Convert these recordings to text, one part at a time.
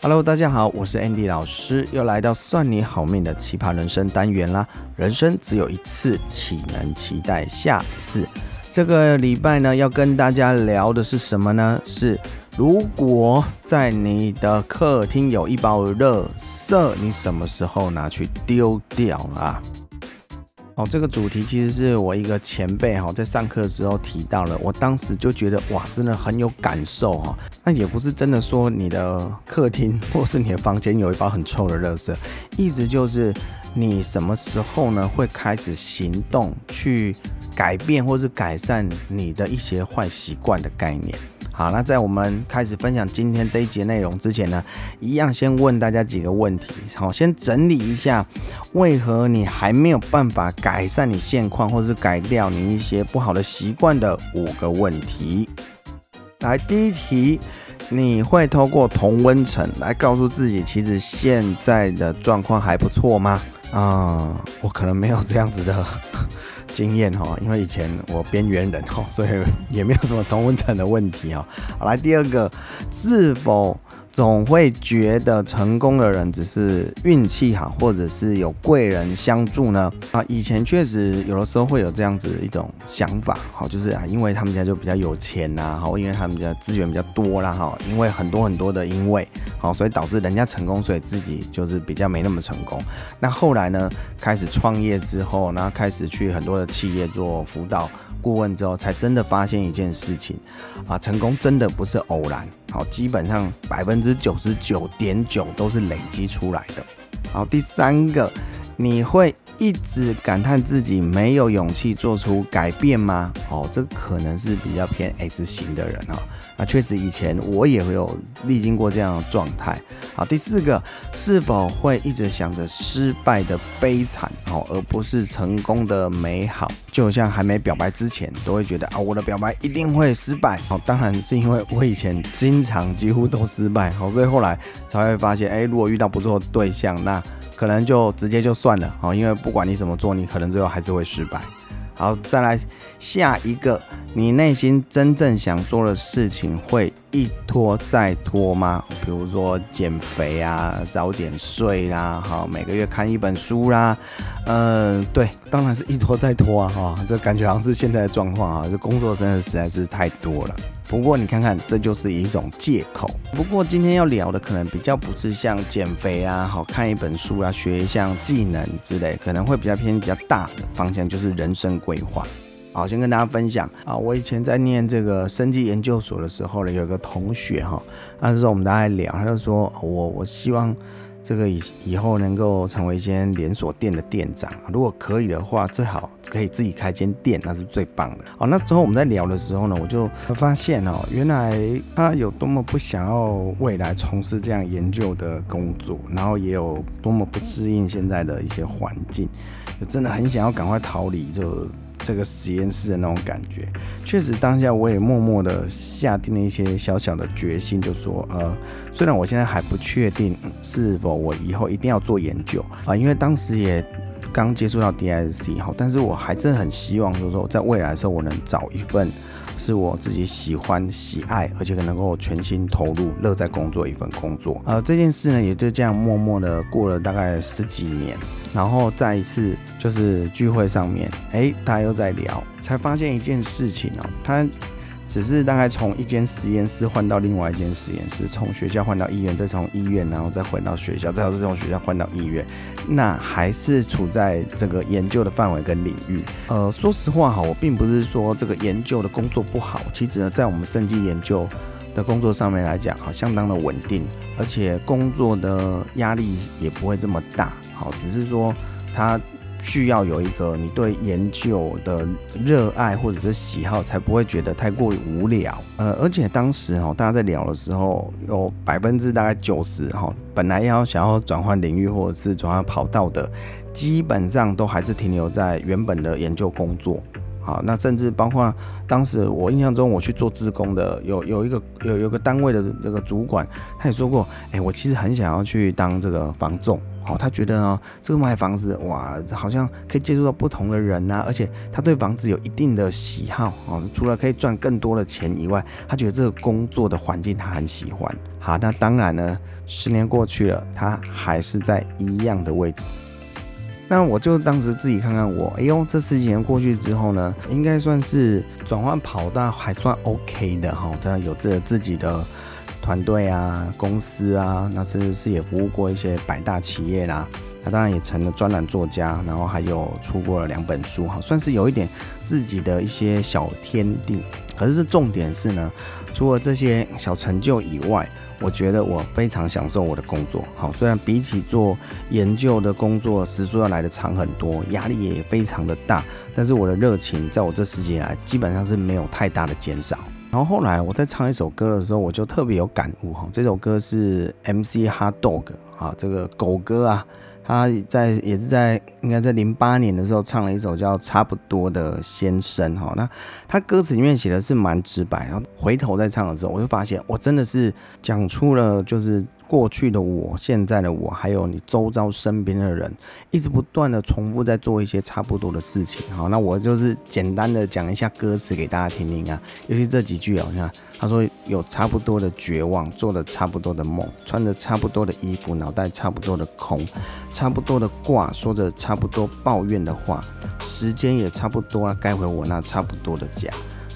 Hello，大家好，我是 Andy 老师，又来到算你好命的奇葩人生单元啦。人生只有一次，岂能期待下次？这个礼拜呢，要跟大家聊的是什么呢？是如果在你的客厅有一包垃圾，你什么时候拿去丢掉啊？哦，这个主题其实是我一个前辈哈，在上课的时候提到了，我当时就觉得哇，真的很有感受哈。那也不是真的说你的客厅 或是你的房间有一包很臭的垃圾，意思就是你什么时候呢会开始行动去改变或是改善你的一些坏习惯的概念。好，那在我们开始分享今天这一节内容之前呢，一样先问大家几个问题。好，先整理一下，为何你还没有办法改善你现况，或是改掉你一些不好的习惯的五个问题。来，第一题，你会透过同温层来告诉自己，其实现在的状况还不错吗？啊、我可能没有这样子的。经验哈，因为以前我边缘人哈，所以也没有什么同温层的问题哈。好，来第二个，是否总会觉得成功的人只是运气好，或者是有贵人相助呢？啊，以前确实有的时候会有这样子一种想法，好，就是啊，因为他们家就比较有钱呐，好，因为他们家资源比较多啦，哈，因为很多很多的因为，好，所以导致人家成功，所以自己就是比较没那么成功。那后来呢，开始创业之后，然后开始去很多的企业做辅导。顾问之后，才真的发现一件事情啊，成功真的不是偶然，好，基本上百分之九十九点九都是累积出来的。好，第三个，你会一直感叹自己没有勇气做出改变吗？哦，这可能是比较偏 S 型的人啊。那确实以前我也会有历经过这样的状态。好，第四个，是否会一直想着失败的悲惨哦，而不是成功的美好？就像还没表白之前，都会觉得啊，我的表白一定会失败。好，当然是因为我以前经常几乎都失败，好，所以后来才会发现，哎，如果遇到不错的对象，那。可能就直接就算了，好，因为不管你怎么做，你可能最后还是会失败。好，再来下一个，你内心真正想做的事情会一拖再拖吗？比如说减肥啊，早点睡啦，好，每个月看一本书啦，嗯，对，当然是一拖再拖啊，哈，这感觉好像是现在的状况啊，这工作真的实在是太多了。不过你看看，这就是一种借口。不过今天要聊的可能比较不是像减肥啊，好，看一本书啊，学一项技能之类，可能会比较偏比较大的方向，就是人生规划。好，先跟大家分享啊，我以前在念这个生技研究所的时候呢，有一个同学哈，那时候我们大家聊，他就说我我希望。这个以以后能够成为一间连锁店的店长，如果可以的话，最好可以自己开间店，那是最棒的。好，那之后我们在聊的时候呢，我就发现哦，原来他有多么不想要未来从事这样研究的工作，然后也有多么不适应现在的一些环境，就真的很想要赶快逃离就。这个实验室的那种感觉，确实当下我也默默的下定了一些小小的决心，就说，呃，虽然我现在还不确定是否我以后一定要做研究啊，因为当时也刚接触到 DSC 哈，但是我还是很希望，就是说在未来的时候，我能找一份是我自己喜欢、喜爱，而且能够全心投入、乐在工作一份工作。呃，这件事呢，也就这样默默的过了大概十几年。然后再一次就是聚会上面，哎，大家又在聊，才发现一件事情哦，他只是大概从一间实验室换到另外一间实验室，从学校换到医院，再从医院然后再回到学校，再从这种学校换到医院，那还是处在这个研究的范围跟领域。呃，说实话哈，我并不是说这个研究的工作不好，其实呢，在我们生技研究。的工作上面来讲，好，相当的稳定，而且工作的压力也不会这么大，好，只是说它需要有一个你对研究的热爱或者是喜好，才不会觉得太过于无聊。呃，而且当时哈，大家在聊的时候，有百分之大概九十哈，本来要想要转换领域或者是转换跑道的，基本上都还是停留在原本的研究工作。好，那甚至包括当时我印象中我去做志工的，有有一个有有个单位的这个主管，他也说过，哎、我其实很想要去当这个房仲。哦，他觉得呢，这个卖房子哇，好像可以接触到不同的人呐、啊，而且他对房子有一定的喜好哦。除了可以赚更多的钱以外，他觉得这个工作的环境他很喜欢。好，那当然呢，十年过去了，他还是在一样的位置。那我就当时自己看看我，哎呦，这十几年过去之后呢，应该算是转换跑道还算 OK 的哈，这样有着自己的。团队啊，公司啊，那甚至是也服务过一些百大企业啦。他当然也成了专栏作家，然后还有出过了两本书，哈，算是有一点自己的一些小天地。可是重点是呢，除了这些小成就以外，我觉得我非常享受我的工作。好，虽然比起做研究的工作时数要来得长很多，压力也非常的大，但是我的热情在我这十几年来基本上是没有太大的减少。然后后来我在唱一首歌的时候，我就特别有感悟哈。这首歌是 MC Hot Dog 啊，这个狗哥啊，他在也是在应该在零八年的时候唱了一首叫《差不多的先生》哈。那他歌词里面写的是蛮直白，然后回头再唱的时候，我就发现我真的是讲出了就是。过去的我，现在的我，还有你周遭身边的人，一直不断的重复在做一些差不多的事情。好，那我就是简单的讲一下歌词给大家听听啊。尤其这几句啊，你看，他说有差不多的绝望，做了差不多的梦，穿着差不多的衣服，脑袋差不多的空，差不多的挂，说着差不多抱怨的话，时间也差不多了，该回我那差不多的家。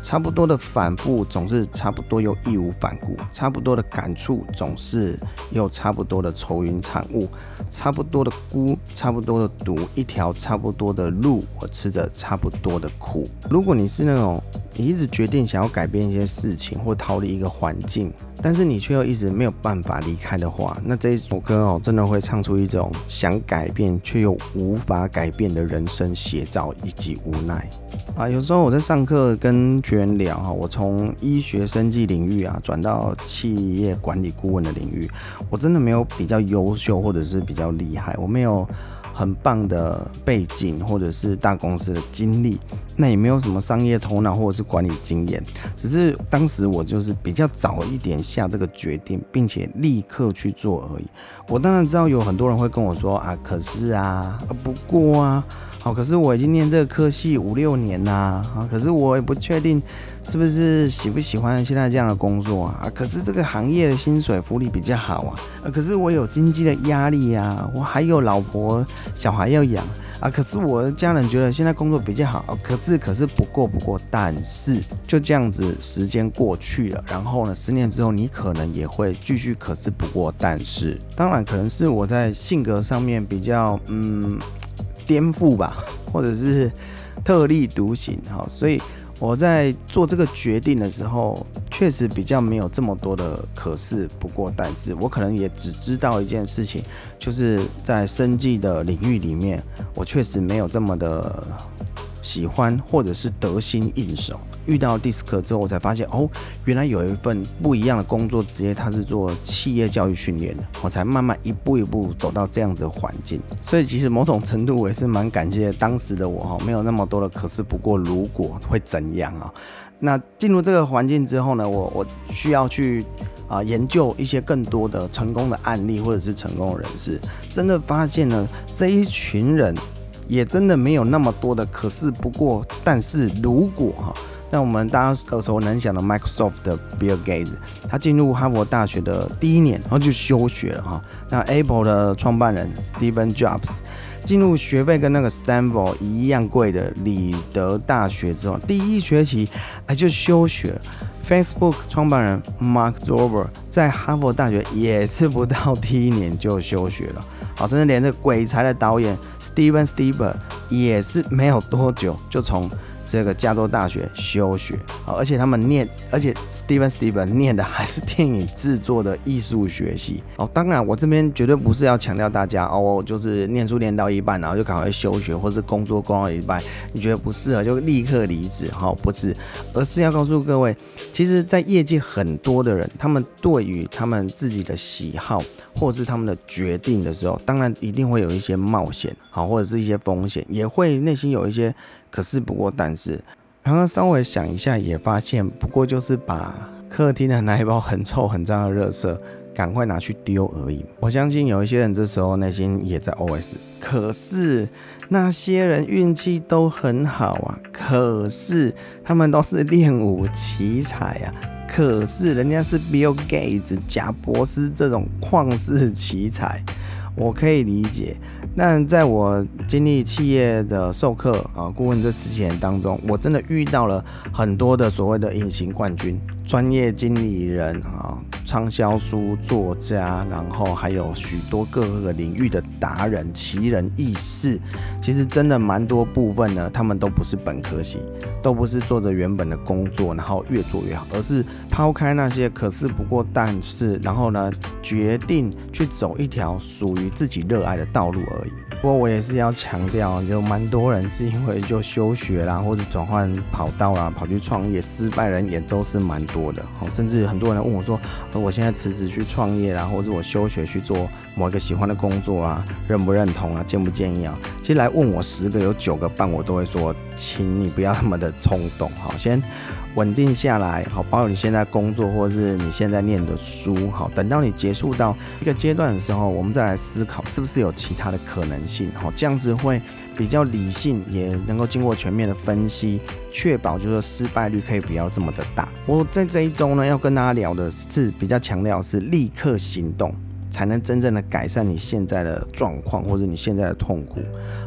差不多的反复总是差不多又义无反顾，差不多的感触总是又差不多的愁云惨雾，差不多的孤，差不多的独，一条差不多的路，我吃着差不多的苦。如果你是那种你一直决定想要改变一些事情或逃离一个环境，但是你却又一直没有办法离开的话，那这一首歌哦，真的会唱出一种想改变却又无法改变的人生写照以及无奈。啊，有时候我在上课跟学员聊哈，我从医学生技领域啊转到企业管理顾问的领域，我真的没有比较优秀或者是比较厉害，我没有很棒的背景或者是大公司的经历，那也没有什么商业头脑或者是管理经验，只是当时我就是比较早一点下这个决定，并且立刻去做而已。我当然知道有很多人会跟我说啊，可是啊，不过啊。好，可是我已经念这个科系五六年啦，啊，可是我也不确定是不是喜不喜欢现在这样的工作啊，可是这个行业的薪水福利比较好啊，啊，可是我有经济的压力呀，我还有老婆小孩要养啊，可是我的家人觉得现在工作比较好，可是可是不过不过，但是就这样子时间过去了，然后呢，十年之后你可能也会继续，可是不过但是，当然可能是我在性格上面比较嗯。颠覆吧，或者是特立独行，哈，所以我在做这个决定的时候，确实比较没有这么多的可是不过，但是我可能也只知道一件事情，就是在生计的领域里面，我确实没有这么的喜欢，或者是得心应手。遇到 DISC 之后，我才发现哦，原来有一份不一样的工作职业，它是做企业教育训练的。我才慢慢一步一步走到这样子的环境。所以其实某种程度，我也是蛮感谢当时的我哈，没有那么多的可是不过，如果会怎样啊？那进入这个环境之后呢，我我需要去啊研究一些更多的成功的案例或者是成功的人士，真的发现呢，这一群人也真的没有那么多的可是不过，但是如果哈。那我们大家耳熟能详的 Microsoft 的 Bill Gates，他进入哈佛大学的第一年，然后就休学了哈。那 Apple 的创办人 Steven Jobs 进入学费跟那个 Stanford 一样贵的里德大学之后，第一学期哎就休学了。Facebook 创办人 Mark Zuckerberg 在哈佛大学也是不到第一年就休学了。好，甚至连这鬼才的导演 Steven Spielberg 也是没有多久就从。这个加州大学休学，而且他们念，而且 Steven Steven 念的还是电影制作的艺术学系哦。当然，我这边绝对不是要强调大家哦，就是念书念到一半，然后就赶快休学，或是工作工到一半，你觉得不适合就立刻离职，哈，不是，而是要告诉各位，其实，在业界很多的人，他们对于他们自己的喜好或是他们的决定的时候，当然一定会有一些冒险，好，或者是一些风险，也会内心有一些。可是不过，但是然后稍微想一下，也发现不过就是把客厅的那一包很臭很脏的垃圾赶快拿去丢而已。我相信有一些人这时候内心也在 OS，可是那些人运气都很好啊，可是他们都是练武奇才啊，可是人家是 Bill Gates、贾博斯这种旷世奇才，我可以理解。但在我经历企业的授课啊、顾问这十几年当中，我真的遇到了很多的所谓的隐形冠军、专业经理人啊、畅销书作家，然后还有许多各个领域的达人、奇人异事。其实真的蛮多部分呢，他们都不是本科系，都不是做着原本的工作，然后越做越好，而是抛开那些可是不过，但是然后呢，决定去走一条属于自己热爱的道路而已。不过我也是要强调，有蛮多人是因为就休学啦，或者转换跑道啦，跑去创业，失败人也都是蛮多的。好甚至很多人问我说，我现在辞职去创业啦，或者我休学去做某一个喜欢的工作啊，认不认同啊，建不建议啊？其实来问我十个有九个半，我都会说，请你不要那么的冲动，好，先。稳定下来，好，包括你现在工作或者是你现在念的书，好，等到你结束到一个阶段的时候，我们再来思考是不是有其他的可能性，好，这样子会比较理性，也能够经过全面的分析，确保就是失败率可以不要这么的大。我在这一周呢，要跟大家聊的是比较强调是立刻行动。才能真正的改善你现在的状况或者你现在的痛苦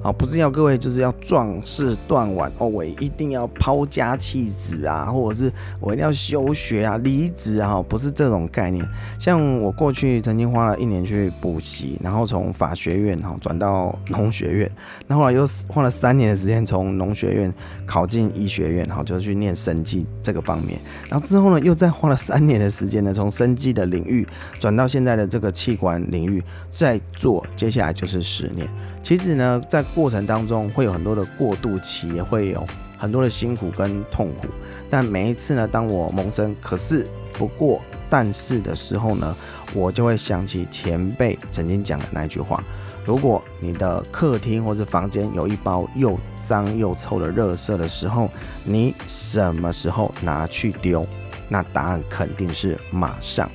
啊，不是要各位就是要壮士断腕哦，我一定要抛家弃子啊，或者是我一定要休学啊、离职啊，不是这种概念。像我过去曾经花了一年去补习，然后从法学院哈转到农学院，然后来又花了三年的时间从农学院考进医学院，哈，就去念生技这个方面，然后之后呢又再花了三年的时间呢，从生技的领域转到现在的这个气管领域再做，接下来就是十年。其实呢，在过程当中会有很多的过渡期，也会有很多的辛苦跟痛苦。但每一次呢，当我萌生可是不过但是的时候呢，我就会想起前辈曾经讲的那句话：如果你的客厅或是房间有一包又脏又臭的垃圾的时候，你什么时候拿去丢？那答案肯定是马上。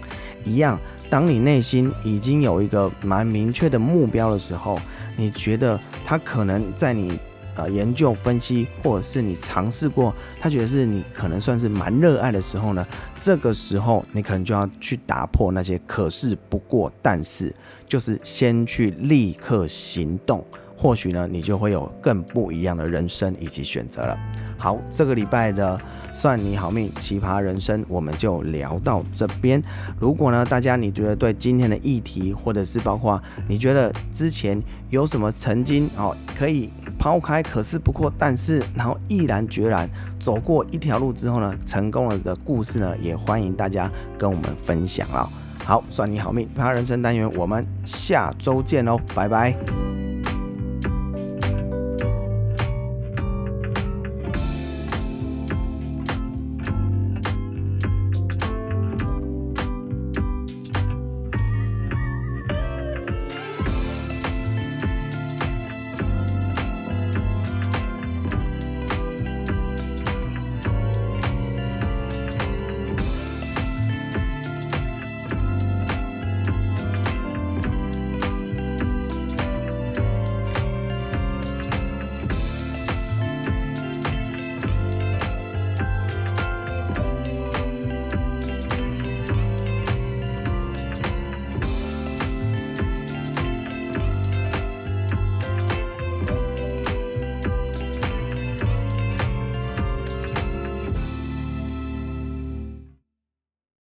一样。当你内心已经有一个蛮明确的目标的时候，你觉得他可能在你呃研究分析，或者是你尝试过，他觉得是你可能算是蛮热爱的时候呢，这个时候你可能就要去打破那些可是不过但是，就是先去立刻行动，或许呢你就会有更不一样的人生以及选择了。好，这个礼拜的算你好命奇葩人生，我们就聊到这边。如果呢，大家你觉得对今天的议题，或者是包括你觉得之前有什么曾经哦可以抛开，可是不过但是，然后毅然决然走过一条路之后呢，成功了的故事呢，也欢迎大家跟我们分享了。好，算你好命奇葩人生单元，我们下周见喽，拜拜。